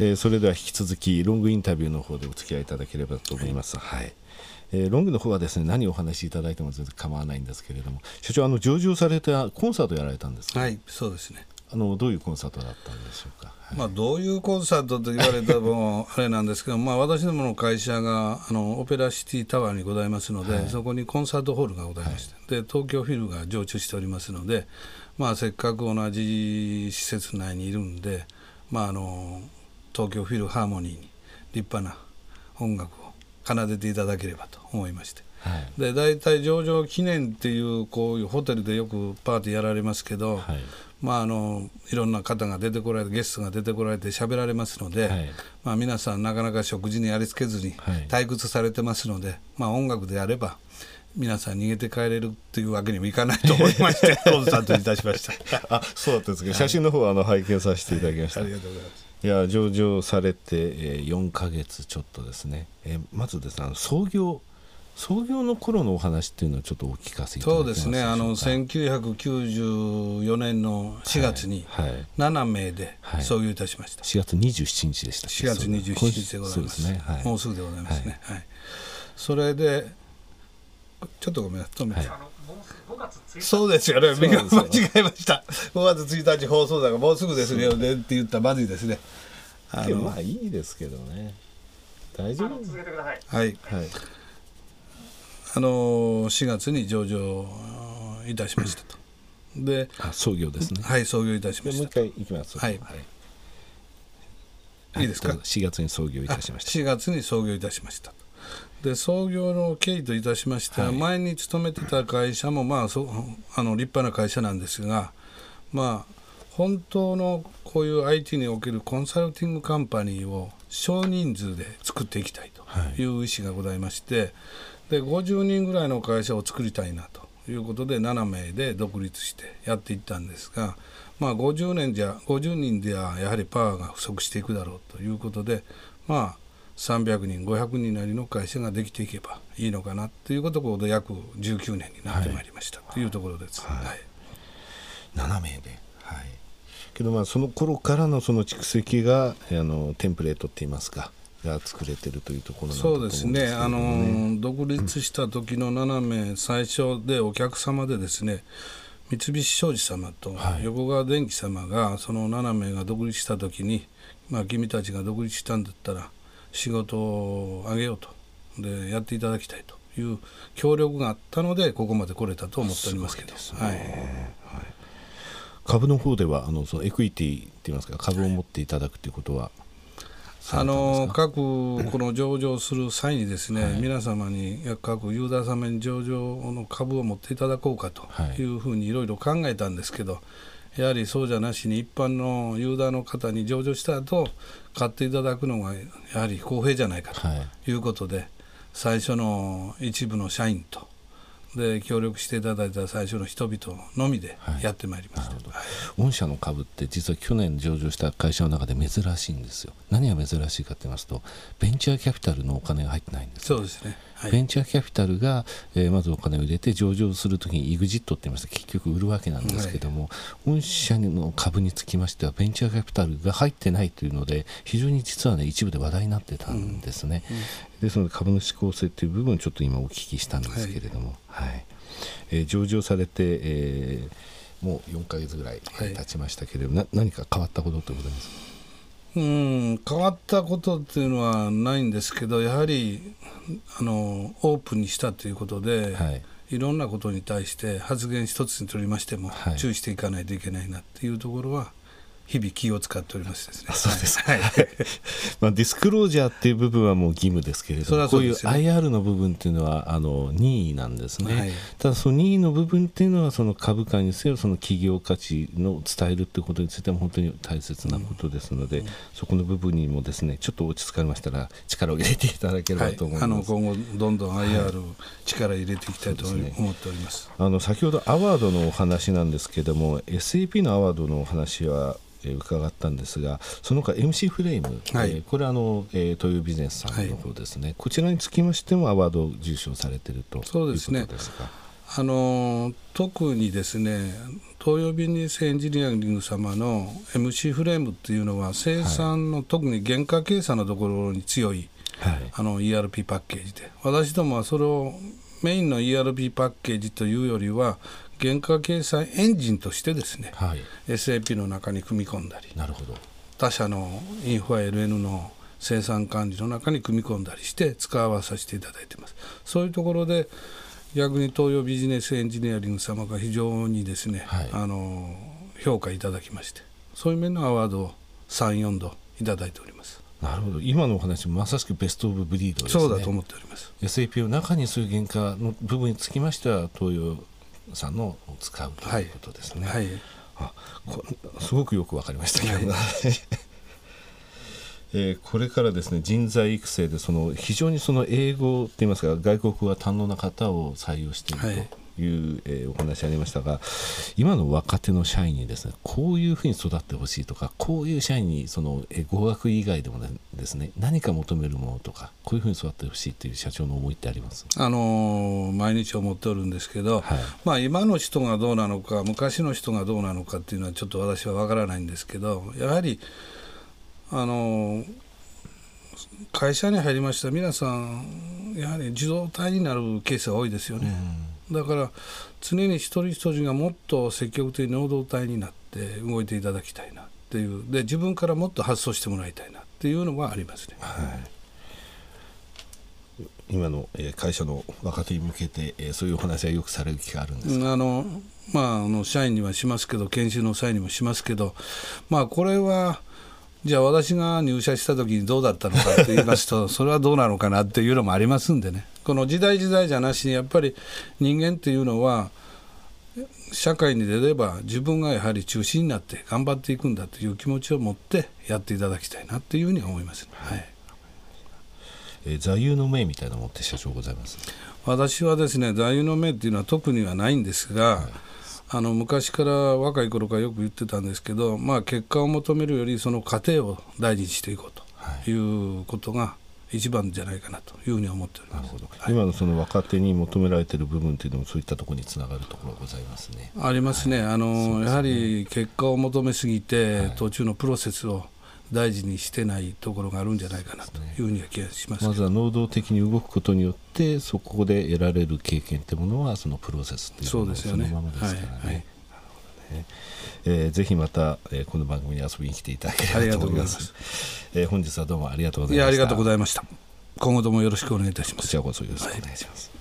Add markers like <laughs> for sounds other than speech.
えー、それでは引き続きロングインタビューの方でお付き合いいただければと思います。はい、はい。えー、ロングの方はですね何をお話しいただいても全然構わないんですけれども社長あの上場されたコンサートやられたんですか？はいそうですね。あのどういうコンサートだったんでしょうか、はい、まあ、どういうコンサートと言われたらも <laughs> あれなんですけど、まあ、私どもの会社があのオペラシティタワーにございますので、はい、そこにコンサートホールがございまして、で東京フィルが常駐しておりますので、まあ、せっかく同じ施設内にいるんで、まあ、あの東京フィルハーモニーに立派な音楽を奏でていただければと思いまして。はい、で大体上場記念っていうこういうホテルでよくパーティーやられますけど、はい、まあ、あのいろんな方が出てこられてゲストが出てこられて喋られますので、はい、まあ、皆さんなかなか食事にありつけずに退屈されてますので、まあ、音楽であれば皆さん逃げて帰れるというわけにもいかないと思いましてコンサートいたしました。あそうだったんですけど、写真の方はあの拝見させていただきました、ありがとうございますいや上場されて、えー、4か月ちょっとですね、えー、まずですねあの創業創業の頃のお話っていうのをちょっとお聞かせいただけますそうですね。あの1994年の4月に7名で創業いたしました、はいはい、4月27日でした4月27日でございます、ね。はい、もうすぐでございますね、はい、それでちょっとごめんなさい。止めて、そうですよね、間違えました。5月1日放送だからもうすぐですよねって言ったらまずいですね。あのまあいいですけどね。大丈夫。はい。はい。あの4月に上場いたしましたと。で、創業ですね。はい、創業いたしました。もう一回いきます。はい。いいですか？4月に創業いたしました。4月に創業いたしました。で創業の経緯といたしましては、はい、前に勤めてた会社も、まあ、そあの立派な会社なんですが、まあ、本当のこういう IT におけるコンサルティングカンパニーを少人数で作っていきたいとい。う意思がございまして、はい、で50人ぐらいの会社を作りたいなということで7名で独立してやっていったんですが、まあ、50年じゃ50人ではやはりパワーが不足していくだろうということでまあ300人500人なりの会社ができていけばいいのかなということで約19年になってまいりました、というところです。はい、はい、7名で、はい、けどまあその頃からのその蓄積があのテンプレートって言いますかが作れてるというところ、ね、そうですね。あの独立した時の7名、最初でお客様でですね三菱商事様と横川電機様がその7名が独立した時に、まあ、君たちが独立したんだったら仕事をあげようと。でやっていただきたいという協力があったのでここまで来れたと思っておりますけど、ね、はい、株の方ではあのそのエクイティっていいますか株を持っていただくということは、あの各この上場する際にですね、はい、皆様に各ユーザー様に上場の株を持っていただこうかというふうにいろいろ考えたんですけど、やはりそうじゃなしに一般のユーザーの方に上場した後買っていただくのがやはり公平じゃないかとい。うことで、はい、最初の一部の社員とで協力していただいた最初の人々のみでやってまいりました、はい、御社の株って実は去年上場した会社の中で珍しいんですよ。何が珍しいかと言いますとベンチャーキャピタルのお金が入ってないんです、ね、そうですね。はい、ベンチャーキャピタルが、えー、まずお金を入れて上場するときに EXIT って言いました結局売るわけなんですけども、はい、御社の株につきましてはベンチャーキャピタルが入ってないというので非常に実はね一部で話題になってたんですね、ですので株主構成という部分をちょっと今お聞きしたんですけれども、はい、はい、えー、上場されて、えー、もう4か月ぐらい経ちましたけれども、何か変わったことということですか？うん変わったことっていうのはないんですけどやはりあのオープンにしたということで、はい、いろんなことに対して発言一つにとりましても、注意していかないといけないなっていうところは日々気を使っておりますですね。そうです。はい。<laughs> まあディスクロージャーっていう部分はもう義務ですけれども、こういう IR の部分っていうのはあの任意なんですね。はい、ただその任意の部分っていうのはその株価にせよその企業価値の伝えるっていうことについても本当に大切なことですので、うん、そこの部分にもですねちょっと落ち着かれましたら力を入れていただければと思います。はい、あの今後どんどん IR、力入れていきたいと思っております。あの先ほどアワードのお話なんですけれども、SAP のアワードのお話はえー、伺ったんですがその他 MC フレーム、はい、えー、これはあの、えー、東洋ビジネスさんの方ですね、はい、こちらにつきましてもアワード受賞されているとそうですね。あの特にですね東洋ビジネスエンジニアリング様の MC フレームっていうのは生産の、特に原価計算のところに強い、はい。あの ERP パッケージで。私どもはそれをメインの ERP パッケージというよりは原価計算エンジンとしてですねはい。SAP の中に組み込んだりなるほど。他社のインファ LN の生産管理の中に組み込んだりして使わさせていただいてます。そういうところで逆に東洋ビジネスエンジニアリング様が非常にですね、はい。あの評価いただきましてそういう面のアワードを34度いただいております。なるほど。今のお話まさしくベスト・オブ・ブリードですね。そうだと思っております。SAP の中にそういう原価の部分につきましては東洋さんのを使うということですね、はい。あこすごくよくわかりましたけど、<laughs> えーこれからですね人材育成でその非常にその英語といいますか外国は堪能な方を採用していると。はいいう、えーお話ありましたが今の若手の社員にですねこういうふうに育ってほしいとかこういう社員にその、えー語学以外でもねですね何か求めるものとかこういうふうに育ってほしいという社長の思いってあります？あの毎日思っておるんですけど、はい。まあ、今の人がどうなのか昔の人がどうなのかっていうのはちょっと私は分からないんですけどやはりあの会社に入りました皆さんやはり受動体になるケースが多いですよね、だから常に一人一人がもっと積極的に能動体になって動いていただきたいなっていうで自分からもっと発想してもらいたいなっていうのはありますね。今の、えー会社の若手に向けて、えーそういうお話はよくされる機会あるんですか、あのまあ、あの社員にはしますけど研修の際にもしますけど、まあ、これはじゃあ私が入社した時にどうだったのかって言いますとそれはどうなのかなっていうのもありますんでね。<laughs> この時代時代じゃなしにやっぱり人間っていうのは社会に出れば自分がやはり中心になって頑張っていくんだという気持ちを持ってやっていただきたいなっていうふうには思います、ねはい。えー座右の銘みたいなのもって社長ございます？私はですね座右の銘っていうのは特にはないんですが、あの昔から若い頃からよく言ってたんですけど、まあ、結果を求めるよりその過程を大事にしていこうとい。うことが一番じゃないかなというふうに思っております。はい。今のその若手に求められている部分というのもそういったところにつながるところがございますね。ありますね、あのやはり結果を求めすぎて、途中のプロセスを大事にしてないところがあるんじゃないかなというふうには気がしますけどまずは能動的に動くことによってそこで得られる経験というものはそのプロセスというものそうですよねそのままですからね。はえーぜひまた、えーこの番組に遊びに来ていただければと思いま。がとうございますえー本日はどうもありがとうございました。ありがとうごいざいました。今後ともよろしくお願いいたしますこち。らこそよろしくお願いします。